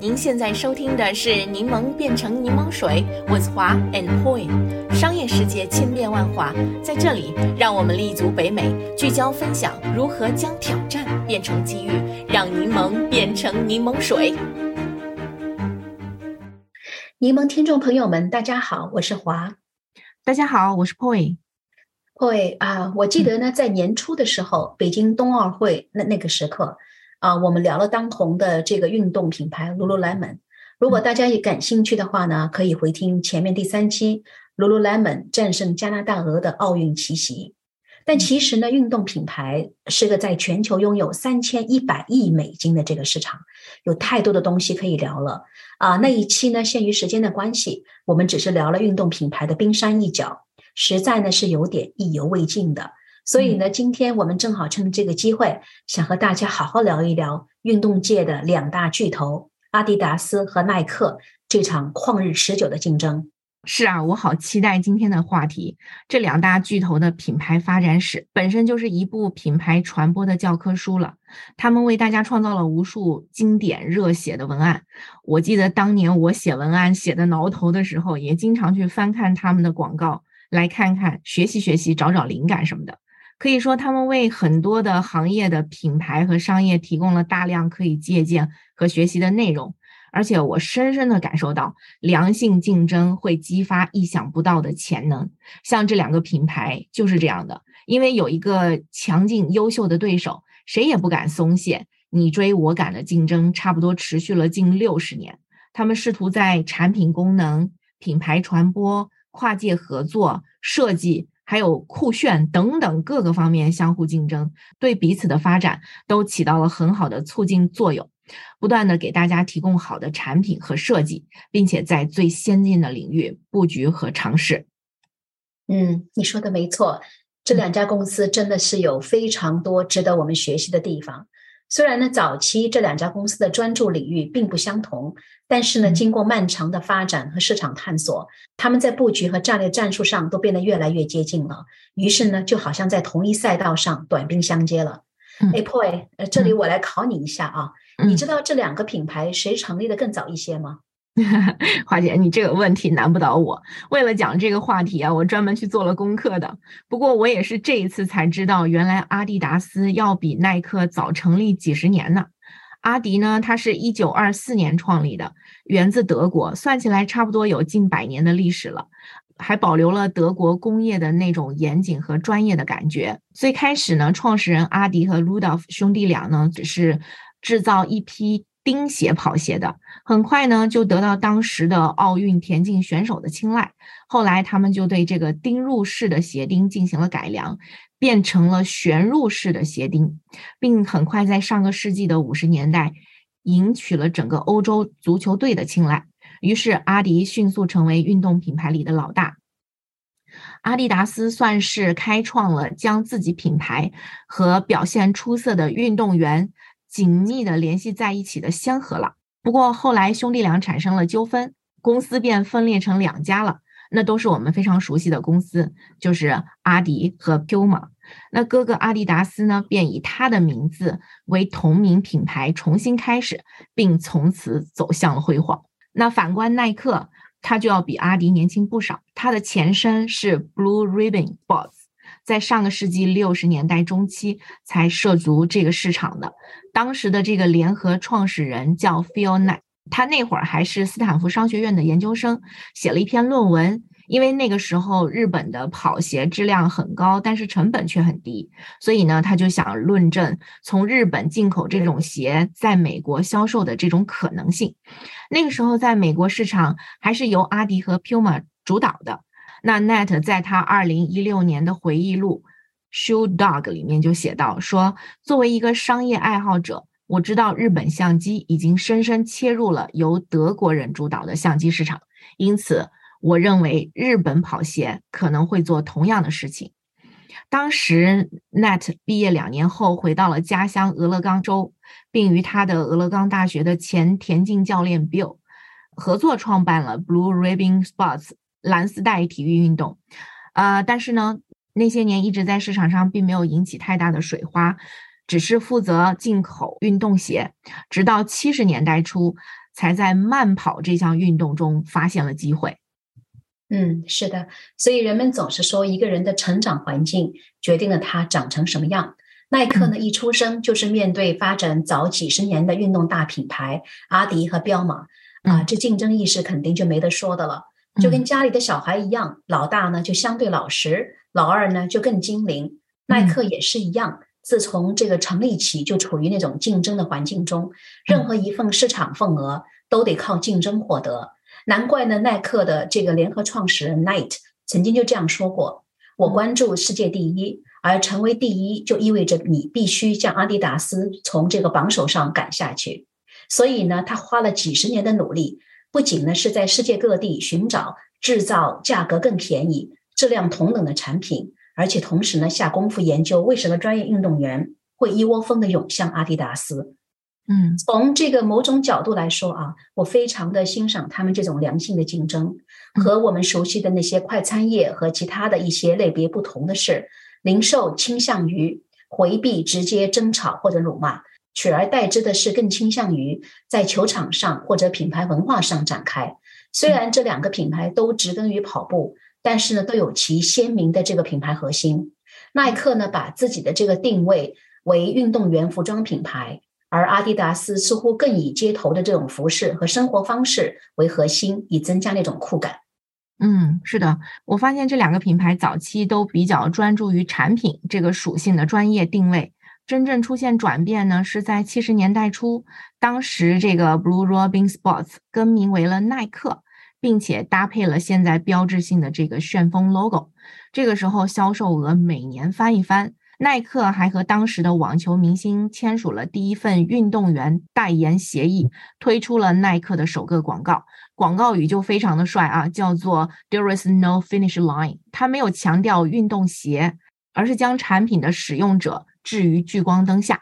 您现在收听的是《柠檬变成柠檬水》，with 华 and Poi。商业世界千变万化，在这里，让我们立足北美，聚焦分享如何将挑战变成机遇，让柠檬变成柠檬水。柠檬听众朋友们，大家好，我是华。大家好，我是 Poi。Poi 啊，我记得呢，在年初的时候，北京冬奥会那那个时刻。啊，我们聊了当红的这个运动品牌 Lululemon。如果大家也感兴趣的话呢，可以回听前面第三期 Lululemon 战胜加拿大鹅的奥运奇袭。但其实呢，运动品牌是个在全球拥有三千一百亿美金的这个市场，有太多的东西可以聊了啊。那一期呢，限于时间的关系，我们只是聊了运动品牌的冰山一角，实在呢是有点意犹未尽的。所以呢，今天我们正好趁这个机会，想和大家好好聊一聊运动界的两大巨头阿迪达斯和耐克这场旷日持久的竞争。是啊，我好期待今天的话题。这两大巨头的品牌发展史本身就是一部品牌传播的教科书了，他们为大家创造了无数经典热血的文案。我记得当年我写文案写的挠头的时候，也经常去翻看他们的广告，来看看学习学习，找找灵感什么的。可以说，他们为很多的行业的品牌和商业提供了大量可以借鉴和学习的内容，而且我深深的感受到，良性竞争会激发意想不到的潜能。像这两个品牌就是这样的，因为有一个强劲优秀的对手，谁也不敢松懈，你追我赶的竞争差不多持续了近六十年。他们试图在产品功能、品牌传播、跨界合作、设计。还有酷炫等等各个方面相互竞争，对彼此的发展都起到了很好的促进作用，不断的给大家提供好的产品和设计，并且在最先进的领域布局和尝试。嗯，你说的没错，这两家公司真的是有非常多值得我们学习的地方。虽然呢，早期这两家公司的专注领域并不相同，但是呢，经过漫长的发展和市场探索，他们在布局和战略战术上都变得越来越接近了。于是呢，就好像在同一赛道上短兵相接了。哎，Poy，呃，这里我来考你一下啊，你知道这两个品牌谁成立的更早一些吗？华姐，你这个问题难不倒我。为了讲这个话题啊，我专门去做了功课的。不过我也是这一次才知道，原来阿迪达斯要比耐克早成立几十年呢。阿迪呢，它是一九二四年创立的，源自德国，算起来差不多有近百年的历史了，还保留了德国工业的那种严谨和专业的感觉。最开始呢，创始人阿迪和 Rudolf 兄弟俩呢，只是制造一批。钉鞋跑鞋的，很快呢就得到当时的奥运田径选手的青睐。后来他们就对这个钉入式的鞋钉进行了改良，变成了旋入式的鞋钉，并很快在上个世纪的五十年代赢取了整个欧洲足球队的青睐。于是阿迪迅速成为运动品牌里的老大。阿迪达斯算是开创了将自己品牌和表现出色的运动员。紧密的联系在一起的先河了。不过后来兄弟俩产生了纠纷，公司便分裂成两家了。那都是我们非常熟悉的公司，就是阿迪和 Puma。那哥哥阿迪达斯呢，便以他的名字为同名品牌重新开始，并从此走向了辉煌。那反观耐克，他就要比阿迪年轻不少。他的前身是 Blue Ribbon Sports。在上个世纪六十年代中期才涉足这个市场的，当时的这个联合创始人叫 Phil Knight，他那会儿还是斯坦福商学院的研究生，写了一篇论文。因为那个时候日本的跑鞋质量很高，但是成本却很低，所以呢，他就想论证从日本进口这种鞋在美国销售的这种可能性。那个时候在美国市场还是由阿迪和 Puma 主导的。那 Net 在他二零一六年的回忆录《Shoe Dog》里面就写到说：“作为一个商业爱好者，我知道日本相机已经深深切入了由德国人主导的相机市场，因此我认为日本跑鞋可能会做同样的事情。”当时 Net 毕业两年后回到了家乡俄勒冈州，并与他的俄勒冈大学的前田径教练 Bill 合作创办了 Blue Ribbon Sports。蓝丝带体育运动，呃，但是呢，那些年一直在市场上并没有引起太大的水花，只是负责进口运动鞋。直到七十年代初，才在慢跑这项运动中发现了机会。嗯，是的，所以人们总是说，一个人的成长环境决定了他长成什么样。耐克呢，一出生就是面对发展早几十年的运动大品牌阿迪和彪马啊，这竞争意识肯定就没得说的了。就跟家里的小孩一样，老大呢就相对老实，老二呢就更精灵。耐克也是一样，自从这个成立起就处于那种竞争的环境中，任何一份市场份额都得靠竞争获得。难怪呢，耐克的这个联合创始人 Knight 曾经就这样说过：“我关注世界第一，而成为第一就意味着你必须将阿迪达斯从这个榜首上赶下去。”所以呢，他花了几十年的努力，不仅呢是在世界各地寻找制造价格更便宜、质量同等的产品，而且同时呢下功夫研究为什么专业运动员会一窝蜂的涌向阿迪达斯。嗯，从这个某种角度来说啊，我非常的欣赏他们这种良性的竞争。和我们熟悉的那些快餐业和其他的一些类别不同的是，零售倾向于回避直接争吵或者辱骂，取而代之的是更倾向于在球场上或者品牌文化上展开。虽然这两个品牌都植根于跑步，但是呢，都有其鲜明的这个品牌核心。耐克呢，把自己的这个定位为运动员服装品牌。而阿迪达斯似乎更以街头的这种服饰和生活方式为核心，以增加那种酷感。嗯，是的，我发现这两个品牌早期都比较专注于产品这个属性的专业定位，真正出现转变呢，是在七十年代初，当时这个 Blue Robin Sports 更名为了耐克，并且搭配了现在标志性的这个旋风 logo，这个时候销售额每年翻一番。耐克还和当时的网球明星签署了第一份运动员代言协议，推出了耐克的首个广告。广告语就非常的帅啊，叫做 "There is no finish line"。它没有强调运动鞋，而是将产品的使用者置于聚光灯下，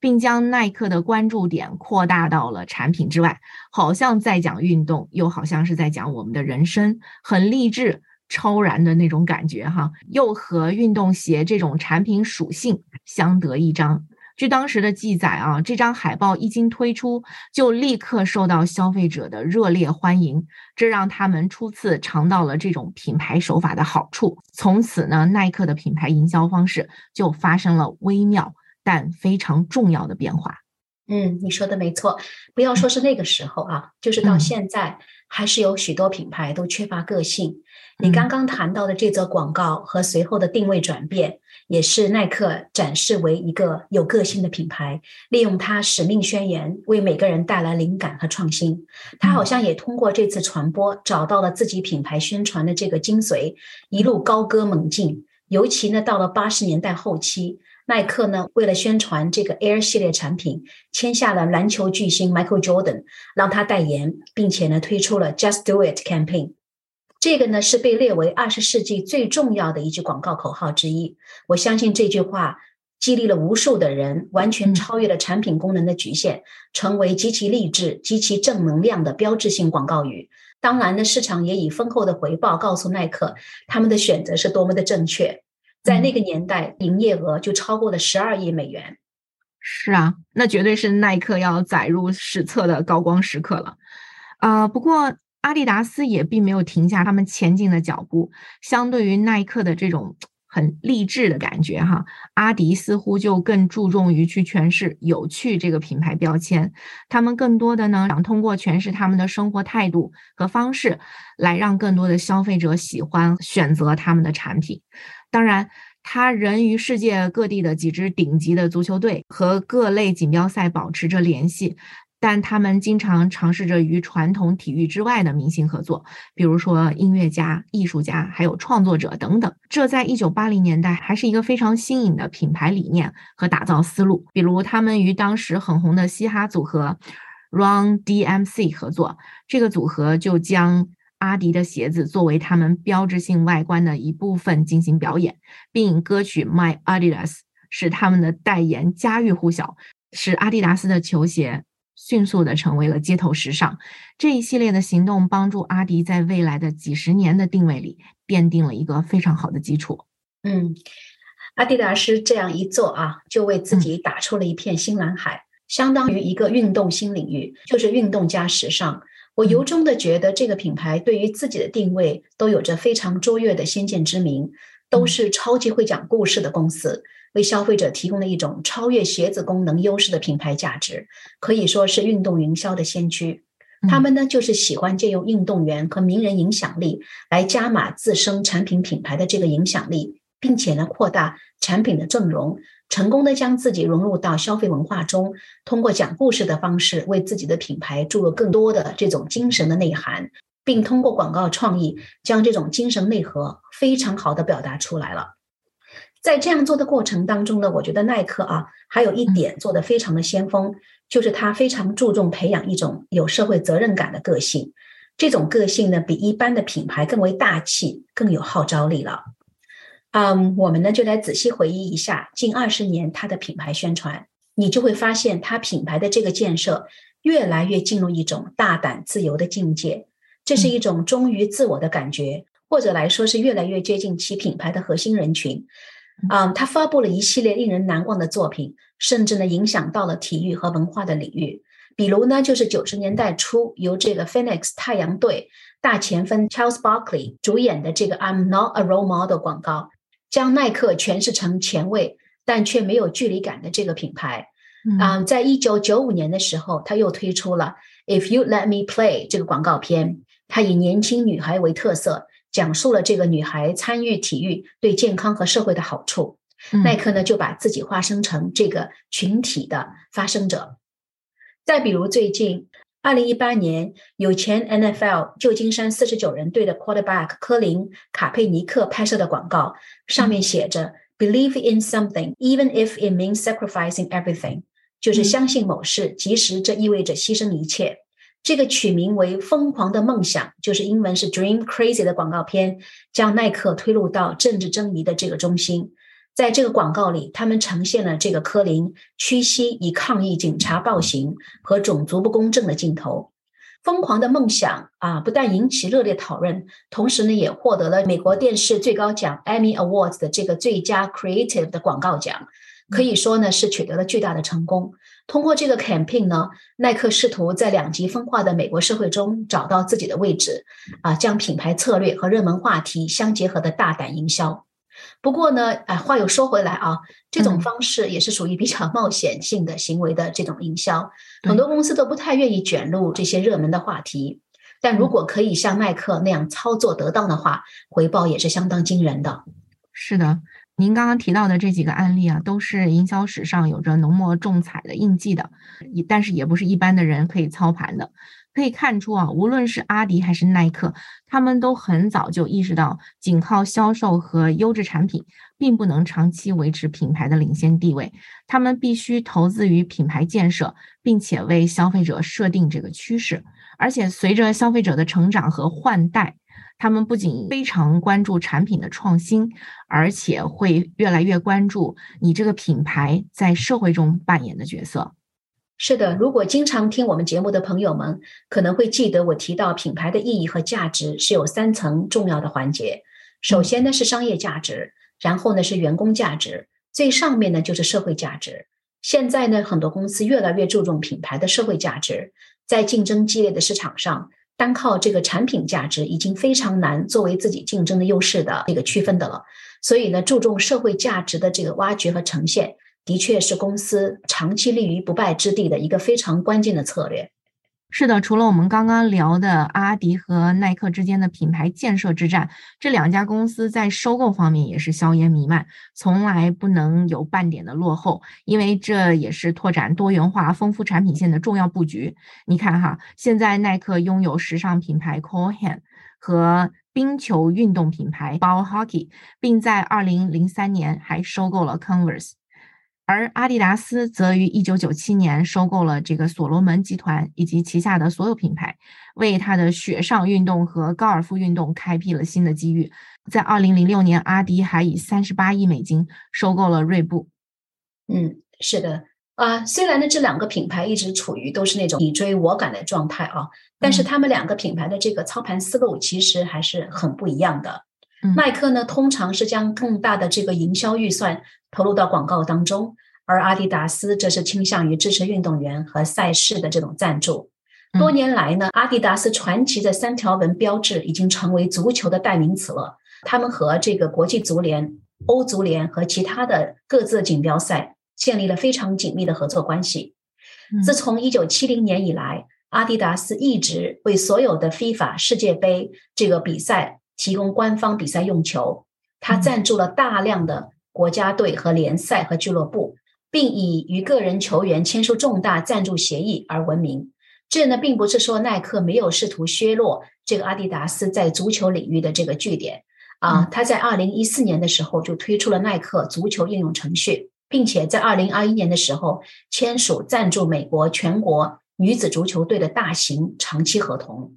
并将耐克的关注点扩大到了产品之外，好像在讲运动，又好像是在讲我们的人生，很励志。超然的那种感觉哈，又和运动鞋这种产品属性相得益彰。据当时的记载啊，这张海报一经推出，就立刻受到消费者的热烈欢迎，这让他们初次尝到了这种品牌手法的好处。从此呢，耐克的品牌营销方式就发生了微妙但非常重要的变化。嗯，你说的没错。不要说是那个时候啊，就是到现在，还是有许多品牌都缺乏个性。你刚刚谈到的这则广告和随后的定位转变，也是耐克展示为一个有个性的品牌，利用它使命宣言为每个人带来灵感和创新。他好像也通过这次传播，找到了自己品牌宣传的这个精髓，一路高歌猛进。尤其呢，到了八十年代后期。耐克呢，为了宣传这个 Air 系列产品，签下了篮球巨星 Michael Jordan，让他代言，并且呢，推出了 Just Do It campaign。这个呢，是被列为二十世纪最重要的一句广告口号之一。我相信这句话激励了无数的人，完全超越了产品功能的局限，成为极其励志、极其正能量的标志性广告语。当然呢，市场也以丰厚的回报告诉耐克，他们的选择是多么的正确。在那个年代，营业额就超过了十二亿美元。是啊，那绝对是耐克要载入史册的高光时刻了。啊，不过阿迪达斯也并没有停下他们前进的脚步。相对于耐克的这种很励志的感觉，哈，阿迪似乎就更注重于去诠释有趣这个品牌标签。他们更多的呢，想通过诠释他们的生活态度和方式，来让更多的消费者喜欢选择他们的产品。当然，他仍与世界各地的几支顶级的足球队和各类锦标赛保持着联系，但他们经常尝试着与传统体育之外的明星合作，比如说音乐家、艺术家，还有创作者等等。这在一九八零年代还是一个非常新颖的品牌理念和打造思路。比如，他们与当时很红的嘻哈组合 Run DMC 合作，这个组合就将。阿迪的鞋子作为他们标志性外观的一部分进行表演，并歌曲《My Adidas》使他们的代言家喻户晓，使阿迪达斯的球鞋迅速的成为了街头时尚。这一系列的行动帮助阿迪在未来的几十年的定位里奠定了一个非常好的基础。嗯，阿迪达斯这样一做啊，就为自己打出了一片新蓝海。相当于一个运动新领域，就是运动加时尚。我由衷的觉得这个品牌对于自己的定位都有着非常卓越的先见之明，都是超级会讲故事的公司，为消费者提供了一种超越鞋子功能优势的品牌价值，可以说是运动营销的先驱。他们呢，就是喜欢借用运动员和名人影响力来加码自身产品品牌的这个影响力，并且呢，扩大产品的阵容，成功的将自己融入到消费文化中，通过讲故事的方式为自己的品牌注入更多的这种精神的内涵，并通过广告创意将这种精神内核非常好的表达出来了。在这样做的过程当中呢，我觉得耐克啊，还有一点做的非常的先锋。就是他非常注重培养一种有社会责任感的个性，这种个性呢，比一般的品牌更为大气，更有号召力了。嗯，我们呢就来仔细回忆一下近二十年它的品牌宣传，你就会发现它品牌的这个建设越来越进入一种大胆自由的境界，这是一种忠于自我的感觉，或者来说是越来越接近其品牌的核心人群。嗯，他发布了一系列令人难忘的作品，甚至呢影响到了体育和文化的领域。比如呢，就是九十年代初由这个 Phoenix 太阳队大前锋 Charles Barkley 主演的这个 I'm Not a Role Model 广告，将耐克诠释成前卫但却没有距离感的这个品牌。嗯，在一九九五年的时候，他又推出了 If You Let Me Play 这个广告片，他以年轻女孩为特色。讲述了这个女孩参与体育对健康和社会的好处，耐克呢就把自己化身成这个群体的发声者。再比如最近，二零一八年有前 NFL 旧金山四十九人队的 quarterback 科林卡佩尼克拍摄的广告，上面写着 “Believe in something, even if it means sacrificing everything”，就是相信某事，即使这意味着牺牲一切。这个取名为《疯狂的梦想》，就是英文是 “Dream Crazy” 的广告片，将耐克推入到政治争议的这个中心。在这个广告里，他们呈现了这个科林屈膝以抗议警察暴行和种族不公正的镜头。《疯狂的梦想》啊，不但引起热烈讨论，同时呢，也获得了美国电视最高奖 Emmy Awards 的这个最佳 Creative 的广告奖，可以说呢，是取得了巨大的成功。通过这个 campaign 呢，耐克试图在两极分化的美国社会中找到自己的位置，啊，将品牌策略和热门话题相结合的大胆营销。不过呢，哎，话又说回来啊，这种方式也是属于比较冒险性的行为的这种营销，很多公司都不太愿意卷入这些热门的话题。但如果可以像耐克那样操作得当的话，回报也是相当惊人的。是的。您刚刚提到的这几个案例啊，都是营销史上有着浓墨重彩的印记的，但是也不是一般的人可以操盘的。可以看出啊，无论是阿迪还是耐克，他们都很早就意识到，仅靠销售和优质产品，并不能长期维持品牌的领先地位。他们必须投资于品牌建设，并且为消费者设定这个趋势。而且随着消费者的成长和换代。他们不仅非常关注产品的创新，而且会越来越关注你这个品牌在社会中扮演的角色。是的，如果经常听我们节目的朋友们，可能会记得我提到品牌的意义和价值是有三层重要的环节。首先呢是商业价值，然后呢是员工价值，最上面呢就是社会价值。现在呢，很多公司越来越注重品牌的社会价值，在竞争激烈的市场上。单靠这个产品价值已经非常难作为自己竞争的优势的这个区分的了，所以呢，注重社会价值的这个挖掘和呈现，的确是公司长期立于不败之地的一个非常关键的策略。是的，除了我们刚刚聊的阿迪和耐克之间的品牌建设之战，这两家公司在收购方面也是硝烟弥漫，从来不能有半点的落后，因为这也是拓展多元化、丰富产品线的重要布局。你看哈，现在耐克拥有时尚品牌 COHAN 和冰球运动品牌 Ball Hockey，并在二零零三年还收购了 Converse。而阿迪达斯则于一九九七年收购了这个所罗门集团以及旗下的所有品牌，为他的雪上运动和高尔夫运动开辟了新的机遇。在二零零六年，阿迪还以三十八亿美金收购了锐步。嗯，是的啊，虽然呢这两个品牌一直处于都是那种你追我赶的状态啊，但是他们两个品牌的这个操盘思路其实还是很不一样的。耐克呢，通常是将更大的这个营销预算投入到广告当中，而阿迪达斯则是倾向于支持运动员和赛事的这种赞助。多年来呢，阿迪达斯传奇的三条纹标志已经成为足球的代名词了。他们和这个国际足联、欧足联和其他的各自的锦标赛建立了非常紧密的合作关系。自从一九七零年以来，阿迪达斯一直为所有的 FIFA 世界杯这个比赛提供官方比赛用球。他赞助了大量的国家队和联赛和俱乐部，并以与个人球员签署重大赞助协议而闻名。这呢，并不是说耐克没有试图削弱这个阿迪达斯在足球领域的这个据点啊。他在二零一四年的时候就推出了耐克足球应用程序，并且在二零二一年的时候签署赞助美国全国女子足球队的大型长期合同。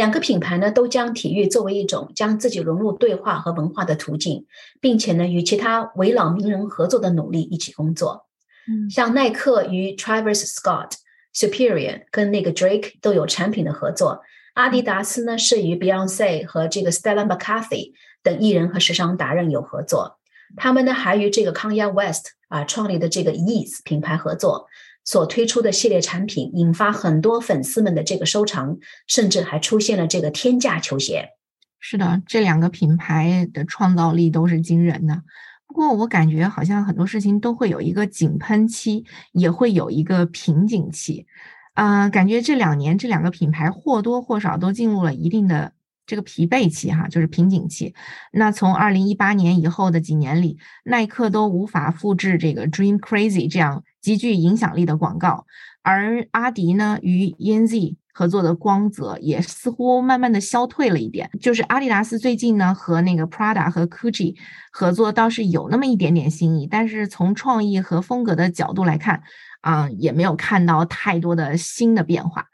两个品牌呢，都将体育作为一种将自己融入对话和文化的途径，并且呢，与其他为老名人合作的努力一起工作。嗯，像耐克与 Travis Scott。Superior 跟那个 Drake 都有产品的合作，阿迪达斯呢是与 Beyonce 和这个 Stella McCarthy 等艺人和时尚达人有合作。他们呢还与这个 Kanye West 啊创立的这个 Yeezy 品牌合作，所推出的系列产品引发很多粉丝们的这个收藏，甚至还出现了这个天价球鞋。是的，这两个品牌的创造力都是惊人的。不过我感觉好像很多事情都会有一个井喷期，也会有一个瓶颈期，啊，感觉这两年这两个品牌或多或少都进入了一定的这个疲惫期，哈，就是瓶颈期。那从二零一八年以后的几年里，耐克都无法复制这个 Dream Crazy 这样极具影响力的广告，而阿迪呢与 Enz。合作的光泽也似乎慢慢的消退了一点。就是阿迪达斯最近呢和那个 Prada 和 Gucci 合作倒是有那么一点点新意，但是从创意和风格的角度来看，啊，也没有看到太多的新的变化。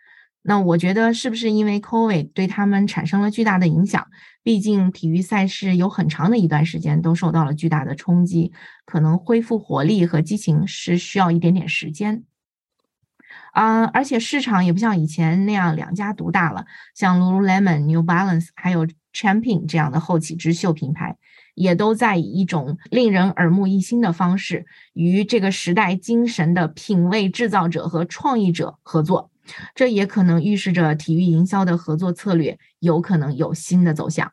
那我觉得是不是因为 Covid 对他们产生了巨大的影响？毕竟体育赛事有很长的一段时间都受到了巨大的冲击，可能恢复活力和激情是需要一点点时间。啊，而且市场也不像以前那样两家独大了，像 Lululemon、New Balance 还有 Champion 这样的后起之秀品牌，也都在以一种令人耳目一新的方式与这个时代精神的品味制造者和创意者合作。这也可能预示着体育营销的合作策略有可能有新的走向。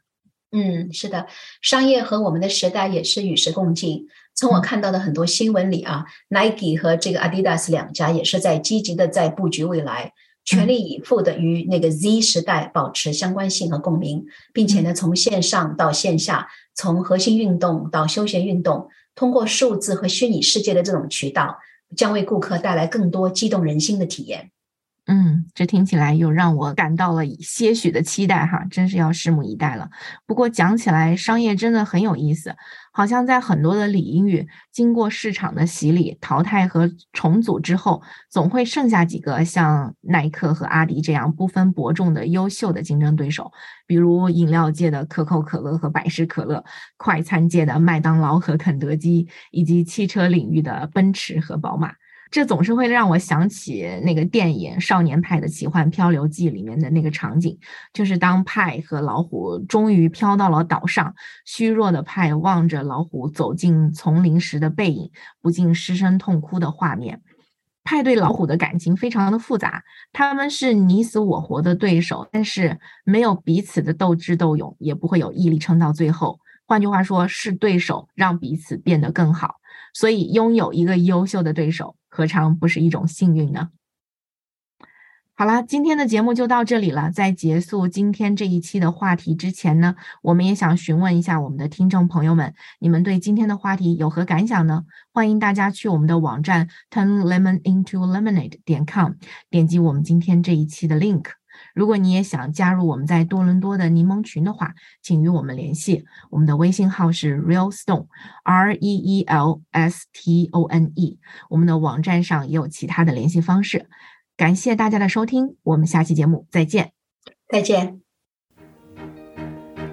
嗯，是的，商业和我们的时代也是与时共进。从我看到的很多新闻里啊，Nike 和这个 Adidas 两家也是在积极的在布局未来，全力以赴的与那个 Z 时代保持相关性和共鸣，并且呢，从线上到线下，从核心运动到休闲运动，通过数字和虚拟世界的这种渠道，将为顾客带来更多激动人心的体验。嗯，这听起来又让我感到了些许的期待哈，真是要拭目以待了。不过讲起来，商业真的很有意思，好像在很多的领域，经过市场的洗礼、淘汰和重组之后，总会剩下几个像耐克和阿迪这样不分伯仲的优秀的竞争对手，比如饮料界的可口可乐和百事可乐，快餐界的麦当劳和肯德基，以及汽车领域的奔驰和宝马。这总是会让我想起那个电影《少年派的奇幻漂流记》里面的那个场景，就是当派和老虎终于飘到了岛上，虚弱的派望着老虎走进丛林时的背影，不禁失声痛哭的画面。派对老虎的感情非常的复杂，他们是你死我活的对手，但是没有彼此的斗智斗勇，也不会有毅力撑到最后。换句话说，是对手让彼此变得更好。所以，拥有一个优秀的对手。何尝不是一种幸运呢？好了，今天的节目就到这里了。在结束今天这一期的话题之前呢，我们也想询问一下我们的听众朋友们，你们对今天的话题有何感想呢？欢迎大家去我们的网站 turnlemonintolemonade 点 com，点击我们今天这一期的 link。如果你也想加入我们在多伦多的柠檬群的话，请与我们联系。我们的微信号是 Real Stone，R E E L S T O N E。我们的网站上也有其他的联系方式。感谢大家的收听，我们下期节目再见。再见。